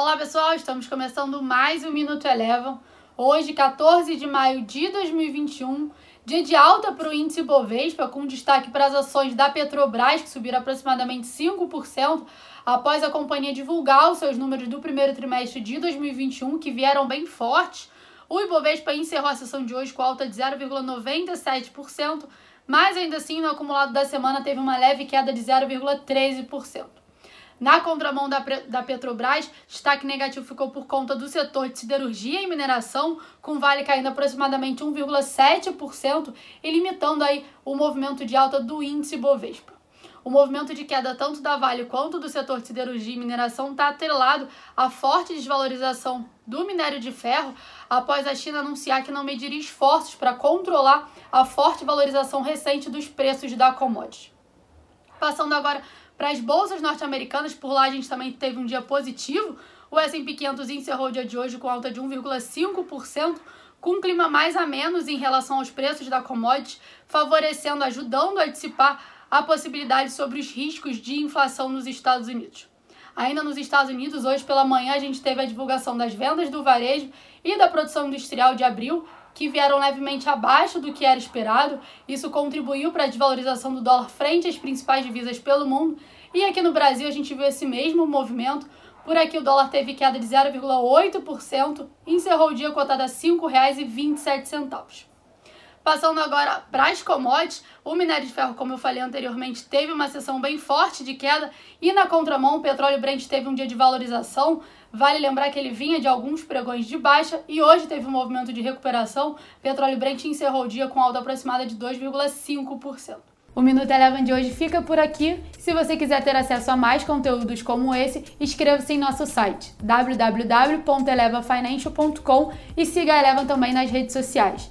Olá pessoal, estamos começando mais um Minuto Elevam. Hoje, 14 de maio de 2021, dia de alta para o índice Bovespa, com destaque para as ações da Petrobras, que subiram aproximadamente 5% após a companhia divulgar os seus números do primeiro trimestre de 2021, que vieram bem fortes. O Ibovespa encerrou a sessão de hoje com alta de 0,97%, mas ainda assim, no acumulado da semana, teve uma leve queda de 0,13%. Na contramão da, da Petrobras, destaque negativo ficou por conta do setor de siderurgia e mineração, com Vale caindo aproximadamente 1,7% e limitando aí o movimento de alta do índice Bovespa. O movimento de queda tanto da Vale quanto do setor de siderurgia e mineração está atrelado à forte desvalorização do minério de ferro após a China anunciar que não mediria esforços para controlar a forte valorização recente dos preços da commodity. Passando agora para as bolsas norte-americanas, por lá a gente também teve um dia positivo. O S&P 500 encerrou o dia de hoje com alta de 1,5%, com um clima mais a menos em relação aos preços da commodity, favorecendo, ajudando a dissipar a possibilidade sobre os riscos de inflação nos Estados Unidos. Ainda nos Estados Unidos, hoje pela manhã, a gente teve a divulgação das vendas do varejo e da produção industrial de abril, que vieram levemente abaixo do que era esperado. Isso contribuiu para a desvalorização do dólar frente às principais divisas pelo mundo. E aqui no Brasil a gente viu esse mesmo movimento. Por aqui o dólar teve queda de 0,8% e encerrou o dia cotado a R$ 5,27. Passando agora para as commodities, o minério de ferro, como eu falei anteriormente, teve uma sessão bem forte de queda e na contramão o petróleo Brent teve um dia de valorização. Vale lembrar que ele vinha de alguns pregões de baixa e hoje teve um movimento de recuperação. Petróleo Brent encerrou o dia com alta aproximada de 2,5%. O Minuto Eleven de hoje fica por aqui. Se você quiser ter acesso a mais conteúdos como esse, inscreva-se em nosso site www.elevafinancial.com e siga a Eleven também nas redes sociais.